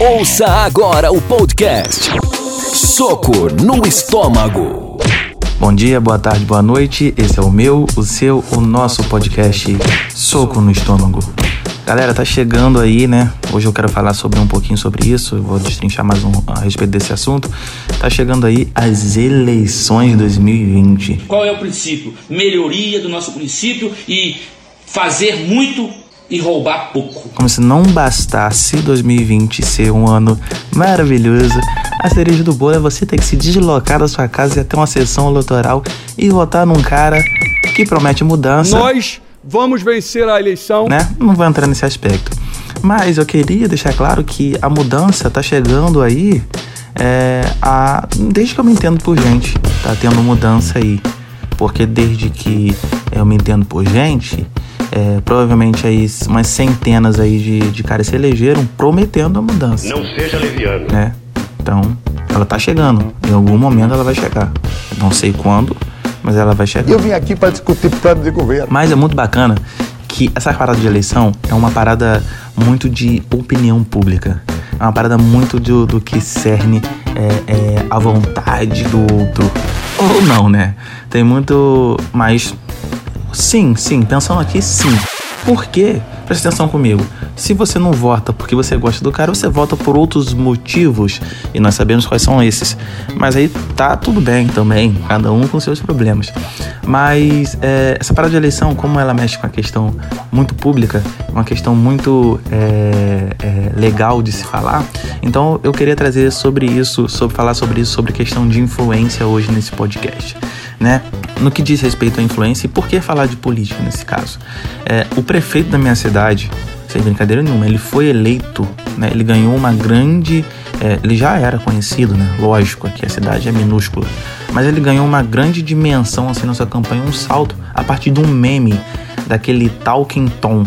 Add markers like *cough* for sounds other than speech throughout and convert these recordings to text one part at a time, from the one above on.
Ouça agora o podcast Soco no Estômago. Bom dia, boa tarde, boa noite. Esse é o meu, o seu, o nosso podcast Soco no Estômago. Galera, tá chegando aí, né? Hoje eu quero falar sobre um pouquinho sobre isso, eu vou destrinchar mais um a respeito desse assunto. Tá chegando aí as eleições 2020. Qual é o princípio? Melhoria do nosso município e fazer muito e roubar pouco. Como se não bastasse 2020 ser um ano maravilhoso, a cereja do bolo é você ter que se deslocar da sua casa e até uma sessão eleitoral e votar num cara que promete mudança. Nós vamos vencer a eleição. Né? Não vou entrar nesse aspecto. Mas eu queria deixar claro que a mudança tá chegando aí é, a, desde que eu me entendo por gente. Tá tendo mudança aí. Porque desde que eu me entendo por gente, é, provavelmente aí umas centenas aí de, de caras se elegeram prometendo a mudança. Não seja leviano. Né? Então, ela tá chegando. Em algum momento ela vai chegar. Não sei quando, mas ela vai chegar. Eu vim aqui para discutir plano de governo. Mas é muito bacana que essa parada de eleição é uma parada muito de opinião pública. É uma parada muito do, do que cerne é, é, a vontade do outro. Ou não, né? Tem muito mais. Sim, sim, pensando aqui, sim. Por quê? Presta atenção comigo. Se você não vota porque você gosta do cara, você vota por outros motivos e nós sabemos quais são esses. Mas aí tá tudo bem também, cada um com seus problemas. Mas é, essa parada de eleição, como ela mexe com a questão muito pública, uma questão muito é, é, legal de se falar, então eu queria trazer sobre isso, sobre falar sobre isso, sobre questão de influência hoje nesse podcast, né? No que diz respeito à influência e por que falar de política nesse caso? É, o prefeito da minha cidade, sem brincadeira nenhuma, ele foi eleito, né? Ele ganhou uma grande. É, ele já era conhecido, né? Lógico, aqui a cidade é minúscula. Mas ele ganhou uma grande dimensão assim na sua campanha, um salto a partir de um meme daquele Talking Tom.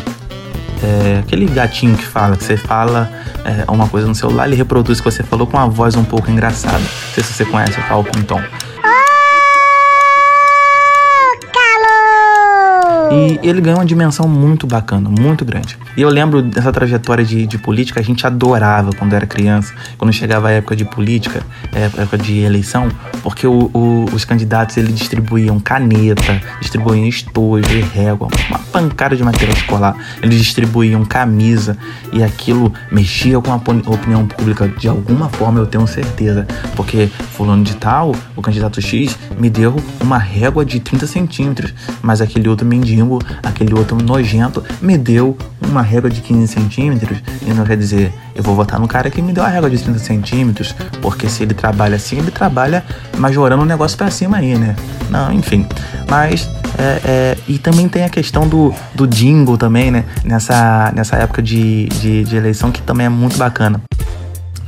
É, aquele gatinho que fala, que você fala é, uma coisa no celular, ele reproduz o que você falou com uma voz um pouco engraçada. Não sei se você conhece o Talking Tom. E ele ganhou uma dimensão muito bacana, muito grande. E eu lembro dessa trajetória de, de política, a gente adorava quando era criança, quando chegava a época de política, época de eleição, porque o, o, os candidatos eles distribuíam caneta, distribuíam estojo, régua, uma pancada de material escolar, eles distribuíam camisa e aquilo mexia com a opinião pública de alguma forma, eu tenho certeza, porque fulano de tal, o candidato X, me deu uma régua de 30 centímetros, mas aquele outro mendigo aquele outro nojento me deu uma régua de 15 centímetros e não quer dizer eu vou votar no cara que me deu a régua de 30 centímetros, porque se ele trabalha assim, ele trabalha majorando o negócio para cima aí, né? Não, enfim. Mas é, é, e também tem a questão do, do jingle também, né? Nessa, nessa época de, de, de eleição que também é muito bacana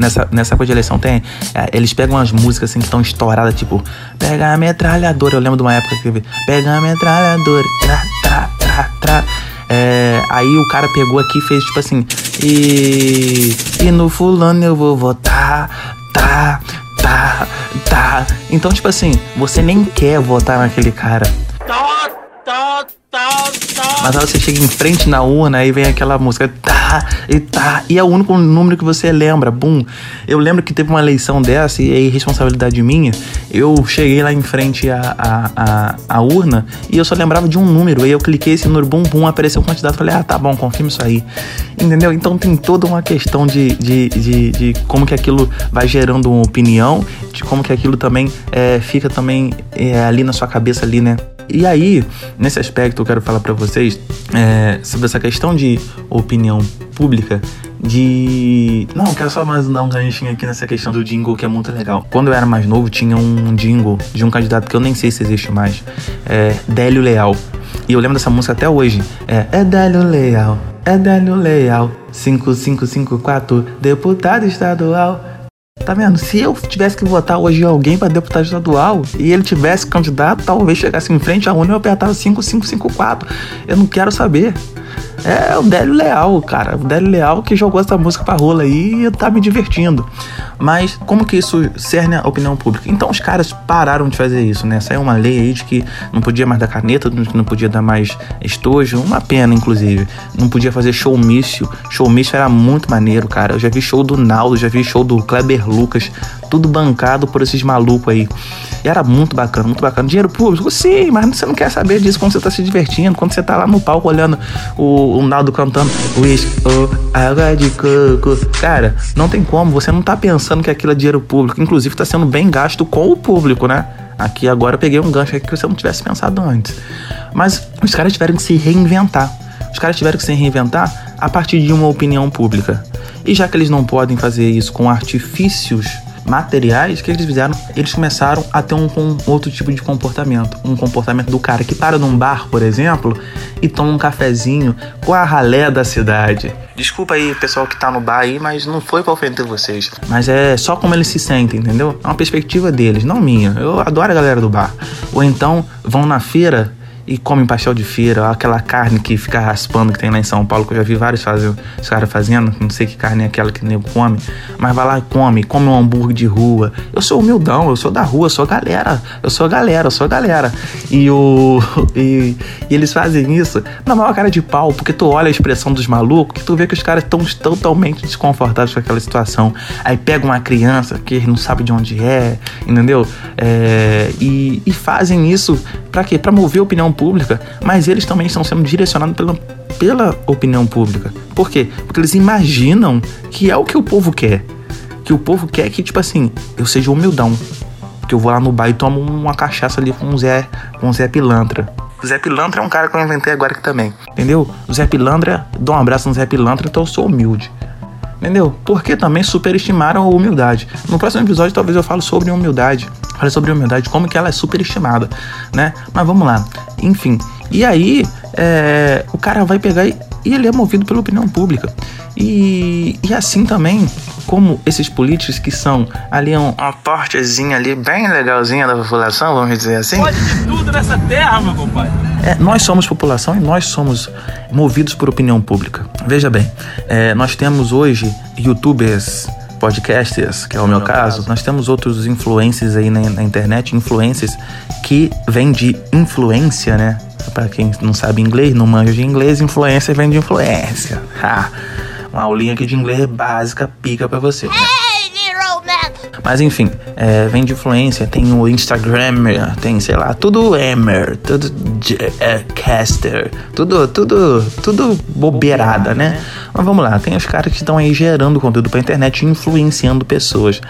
nessa, nessa época de eleição tem, é, eles pegam umas músicas assim que estão estouradas, tipo, pega a metralhadora. Eu lembro de uma época que pega a metralhadora, tra, tra. É, aí o cara pegou aqui e fez tipo assim, e, e no fulano eu vou votar, tá, tá, tá. Então, tipo assim, você nem quer votar naquele cara. Tá, tá. Mas aí você chega em frente na urna e vem aquela música, tá, e tá, e é o único número que você lembra, bum. Eu lembro que teve uma eleição dessa e é irresponsabilidade minha. Eu cheguei lá em frente à, à, à urna e eu só lembrava de um número. Aí eu cliquei esse número, bum, bum, apareceu o candidato. Falei, ah, tá bom, confirma isso aí. Entendeu? Então tem toda uma questão de, de, de, de como que aquilo vai gerando uma opinião, de como que aquilo também é, fica também é, ali na sua cabeça ali, né? E aí, nesse aspecto, eu quero falar para vocês é, sobre essa questão de opinião pública. De. Não, quero só mais dar um ganchinho aqui nessa questão do jingle que é muito legal. Quando eu era mais novo, tinha um jingle de um candidato que eu nem sei se existe mais. É Délio Leal. E eu lembro dessa música até hoje. É, é Délio Leal, é Délio Leal. 5554, deputado estadual. Tá vendo? Se eu tivesse que votar hoje alguém para deputado estadual e ele tivesse candidato, talvez chegasse em frente à urna e eu apertava 5554. Eu não quero saber. É o Délio Leal, cara. O Délio Leal que jogou essa música pra rola aí e tá me divertindo. Mas como que isso cerne a opinião pública? Então os caras pararam de fazer isso, né? Saiu uma lei aí de que não podia mais dar caneta, não podia dar mais estojo. Uma pena, inclusive. Não podia fazer showmício. Showmício era muito maneiro, cara. Eu já vi show do Naldo, já vi show do Kleber Lucas. Tudo bancado por esses malucos aí. E era muito bacana, muito bacana. Dinheiro público? Sim, mas você não quer saber disso quando você tá se divertindo, quando você tá lá no palco olhando o, o Naldo cantando Whisky, oh, água de coco. Cara, não tem como, você não tá pensando que aquilo é dinheiro público. Inclusive, tá sendo bem gasto com o público, né? Aqui agora eu peguei um gancho que você não tivesse pensado antes. Mas os caras tiveram que se reinventar. Os caras tiveram que se reinventar a partir de uma opinião pública. E já que eles não podem fazer isso com artifícios materiais, o que eles fizeram? Eles começaram a ter um, um, outro tipo de comportamento. Um comportamento do cara que para num bar, por exemplo, e toma um cafezinho com a ralé da cidade. Desculpa aí, pessoal que tá no bar aí, mas não foi pra ofender vocês. Mas é só como eles se sentem, entendeu? É uma perspectiva deles, não minha. Eu adoro a galera do bar. Ou então vão na feira e comem pastel de feira, aquela carne que fica raspando que tem lá em São Paulo, que eu já vi vários fazer, os caras fazendo, não sei que carne é aquela que o nego come, mas vai lá e come, come um hambúrguer de rua. Eu sou humildão, eu sou da rua, eu sou galera, eu sou galera, eu sou galera. E, o, *laughs* e, e eles fazem isso na maior cara de pau, porque tu olha a expressão dos malucos, que tu vê que os caras estão totalmente desconfortáveis com aquela situação. Aí pega uma criança que não sabe de onde é, entendeu? É, e, e fazem isso para quê? Para mover a opinião pública, mas eles também estão sendo direcionados pela, pela opinião pública. Por quê? Porque eles imaginam que é o que o povo quer. Que o povo quer que, tipo assim, eu seja humildão. Que eu vou lá no bar e tomo uma cachaça ali com o Zé, com o Zé Pilantra. O Zé Pilantra é um cara que eu inventei agora aqui também. Entendeu? O Zé Pilantra, dou um abraço no Zé Pilantra, então eu sou humilde. Entendeu? Porque também superestimaram a humildade. No próximo episódio talvez eu falo sobre humildade. Fale sobre humildade, como que ela é superestimada, né? Mas vamos lá. Enfim. E aí, é, o cara vai pegar e, e ele é movido pela opinião pública. E, e assim também, como esses políticos que são ali um, uma partezinha ali bem legalzinha da população, vamos dizer assim. Pode de tudo nessa terra, meu compadre. É, nós somos população e nós somos movidos por opinião pública. Veja bem, é, nós temos hoje youtubers, podcasters, que é o meu caso, nós temos outros influencers aí na, na internet, influencers que vêm de influência, né? Para quem não sabe inglês, não manja de inglês, influência vem de influência. Ha! Uma aulinha aqui de inglês básica pica para você. Né? Mas enfim, é, vem de influência, tem o Instagram, tem, sei lá, tudo Emer, tudo é, Caster, tudo, tudo, tudo bobeirada, né? Mas vamos lá, tem os caras que estão aí gerando conteúdo pra internet, influenciando pessoas.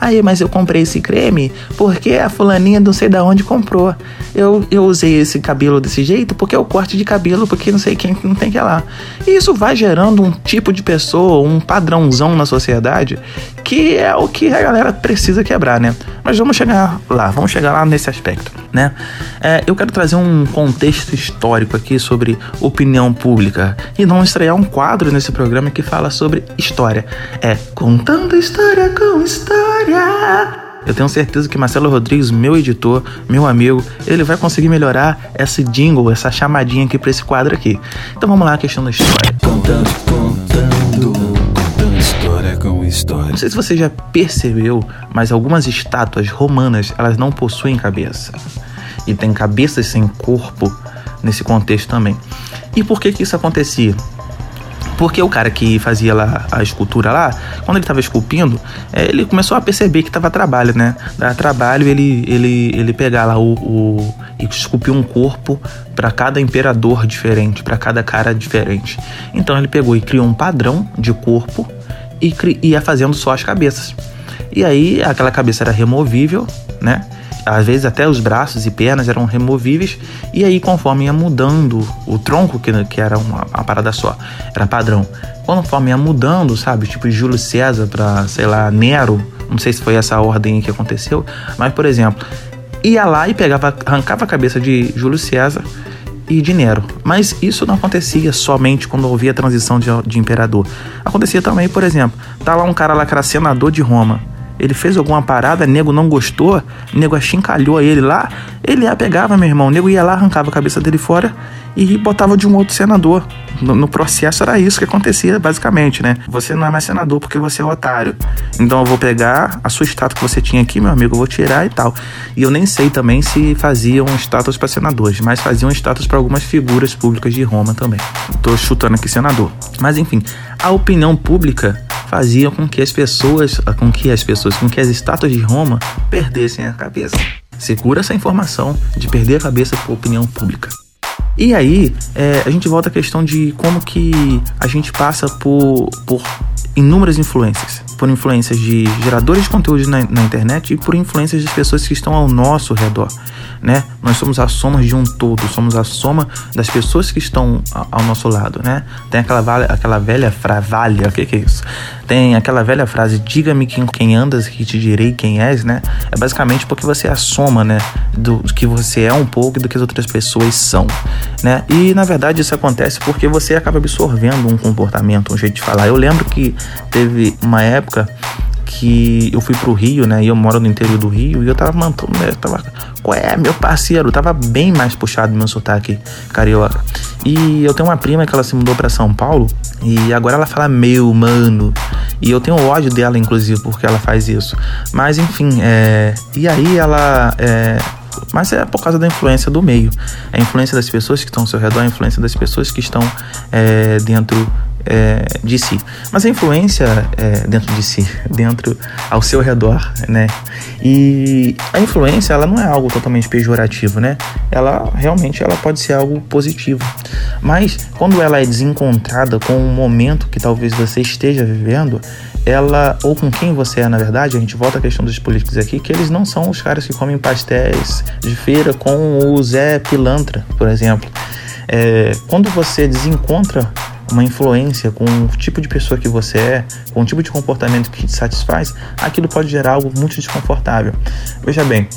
Aí, mas eu comprei esse creme porque a fulaninha não sei da onde comprou. Eu, eu usei esse cabelo desse jeito porque é o corte de cabelo, porque não sei quem não tem que lá. E isso vai gerando um tipo de pessoa, um padrãozão na sociedade, que é o que a galera precisa quebrar, né? Mas vamos chegar lá, vamos chegar lá nesse aspecto, né? É, eu quero trazer um contexto histórico aqui sobre opinião pública e não estrear um quadro nesse programa que fala sobre história. É contando história com história. Eu tenho certeza que Marcelo Rodrigues, meu editor, meu amigo, ele vai conseguir melhorar esse jingle, essa chamadinha aqui para esse quadro aqui. Então vamos lá, questão da história. Contando, contando história. Não sei se você já percebeu, mas algumas estátuas romanas, elas não possuem cabeça. E tem cabeças sem corpo nesse contexto também. E por que que isso acontecia? Porque o cara que fazia lá a escultura lá, quando ele estava esculpindo, é, ele começou a perceber que tava trabalho, né? Dava trabalho ele, ele, ele pegar lá o, o e esculpir um corpo para cada imperador diferente, para cada cara diferente. Então ele pegou e criou um padrão de corpo e ia fazendo só as cabeças. E aí aquela cabeça era removível, né? às vezes até os braços e pernas eram removíveis, e aí conforme ia mudando o tronco, que, que era uma, uma parada só, era padrão, conforme ia mudando, sabe, tipo de Júlio César para, sei lá, Nero, não sei se foi essa ordem que aconteceu, mas por exemplo, ia lá e pegava, arrancava a cabeça de Júlio César e de Nero. Mas isso não acontecia somente quando havia a transição de, de imperador. Acontecia também, por exemplo, tá lá um cara lá que era senador de Roma ele fez alguma parada, nego não gostou, nego achincalhou ele lá, ele ia pegava, meu irmão, nego ia lá, arrancava a cabeça dele fora e botava de um outro senador. No, no, processo era isso que acontecia, basicamente, né? Você não é mais senador porque você é otário. Então eu vou pegar a sua estátua que você tinha aqui, meu amigo, eu vou tirar e tal. E eu nem sei também se faziam estátuas para senadores, mas faziam estátuas para algumas figuras públicas de Roma também. Tô chutando aqui senador. Mas enfim, a opinião pública fazia com que as pessoas, com que as pessoas, com que as estátuas de Roma perdessem a cabeça. Segura essa informação de perder a cabeça a opinião pública. E aí, é, a gente volta à questão de como que a gente passa por, por inúmeras influências. Por influências de geradores de conteúdo na, na internet e por influências das pessoas que estão ao nosso redor né? Nós somos a soma de um todo, somos a soma das pessoas que estão ao nosso lado, né? Tem aquela, aquela velha frase, o que, que é isso? Tem aquela velha frase, diga-me quem, quem andas que te direi quem és, né? É basicamente porque você é a soma, né? Do, do que você é um pouco e do que as outras pessoas são, né? E na verdade isso acontece porque você acaba absorvendo um comportamento, um jeito de falar. Eu lembro que teve uma época que eu fui pro Rio, né? E eu moro no interior do Rio e eu tava mantendo, né? Tava, qual é, meu parceiro? Tava bem mais puxado meu sotaque carioca. E eu tenho uma prima que ela se mudou para São Paulo e agora ela fala meu, mano. E eu tenho ódio dela, inclusive, porque ela faz isso. Mas enfim, é. E aí ela. É... Mas é por causa da influência do meio. A influência das pessoas que estão ao seu redor, a influência das pessoas que estão é, dentro é, de si. Mas a influência é, dentro de si, *laughs* dentro ao seu redor, né? E a influência, ela não é algo totalmente pejorativo, né? Ela realmente ela pode ser algo positivo. Mas quando ela é desencontrada com o momento que talvez você esteja vivendo, ela ou com quem você é, na verdade, a gente volta à questão dos políticos aqui, que eles não são os caras que comem pastéis de feira com o Zé Pilantra, por exemplo. É, quando você desencontra uma influência com o tipo de pessoa que você é, com o tipo de comportamento que te satisfaz, aquilo pode gerar algo muito desconfortável. Veja bem,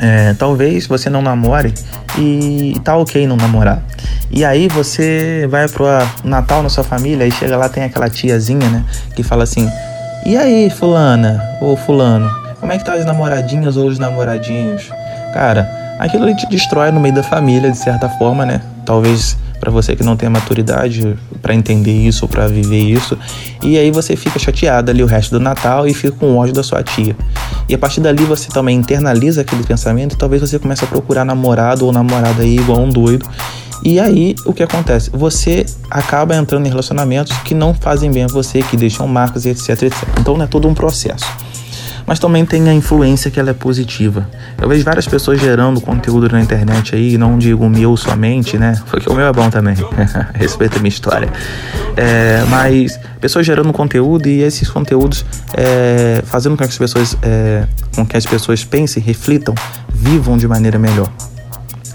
é, talvez você não namore e tá ok não namorar. E aí você vai pro Natal na sua família e chega lá tem aquela tiazinha, né, que fala assim: "E aí, fulana ou fulano, como é que tá as namoradinhas ou os namoradinhos?" Cara, aquilo te destrói no meio da família de certa forma, né? Talvez para você que não tem maturidade para entender isso ou para viver isso. E aí você fica chateado ali o resto do Natal e fica com ódio da sua tia. E a partir dali você também internaliza aquele pensamento e talvez você comece a procurar namorado ou namorada aí igual um doido. E aí, o que acontece? Você acaba entrando em relacionamentos que não fazem bem a você, que deixam marcas e etc, etc. Então, é todo um processo mas também tem a influência que ela é positiva. Eu vejo várias pessoas gerando conteúdo na internet aí, não digo o meu somente, né? Porque o meu é bom também, *laughs* respeita a minha história. É, mas pessoas gerando conteúdo e esses conteúdos é, fazendo com que as pessoas, é, com que as pessoas pensem, reflitam, vivam de maneira melhor.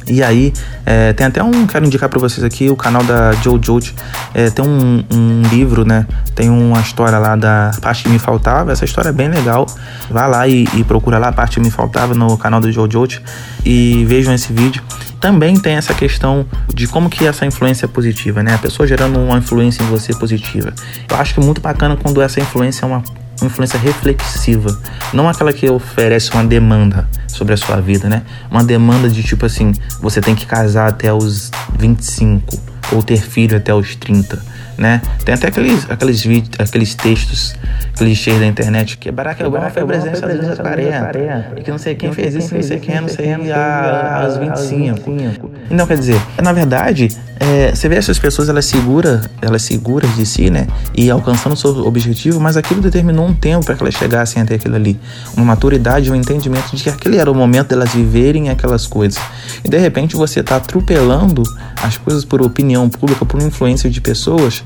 E aí, é, tem até um, quero indicar para vocês aqui, o canal da Jojo, é, tem um, um, livro, né? Tem uma história lá da parte que me faltava, essa história é bem legal. Vá lá e, e procura lá a parte que me faltava no canal do Jojo e vejam esse vídeo. Também tem essa questão de como que essa influência é positiva, né? A pessoa gerando uma influência em você positiva. Eu acho que é muito bacana quando essa influência é uma uma influência reflexiva, não aquela que oferece uma demanda sobre a sua vida, né? Uma demanda de tipo assim, você tem que casar até os 25 ou ter filho até os 30, né? Tem até aqueles, aqueles vídeos, aqueles textos clichês da internet que Barack Obama foi presidente dos anos 40 e que não sei quem fez isso, não sei quem, não sei aos 25. Então, quer dizer, na verdade, é, você vê essas pessoas, elas seguras, elas seguras de si, né? E alcançando o seu objetivo, mas aquilo determinou um tempo para que elas chegassem até aquilo ali. Uma maturidade, um entendimento de que aquele era o momento delas viverem aquelas coisas. E de repente você está atropelando as coisas por opinião pública, por influência de pessoas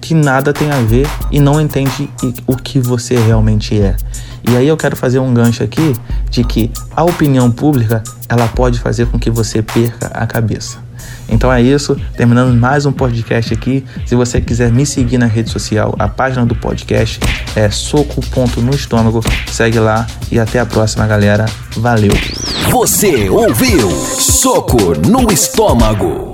que nada tem a ver e não entende o que você realmente é. E aí eu quero fazer um gancho aqui de que a opinião pública ela pode fazer com que você perca a cabeça. Então é isso, terminando mais um podcast aqui. Se você quiser me seguir na rede social, a página do podcast é soco.no estômago. Segue lá e até a próxima, galera. Valeu. Você ouviu Soco no Estômago.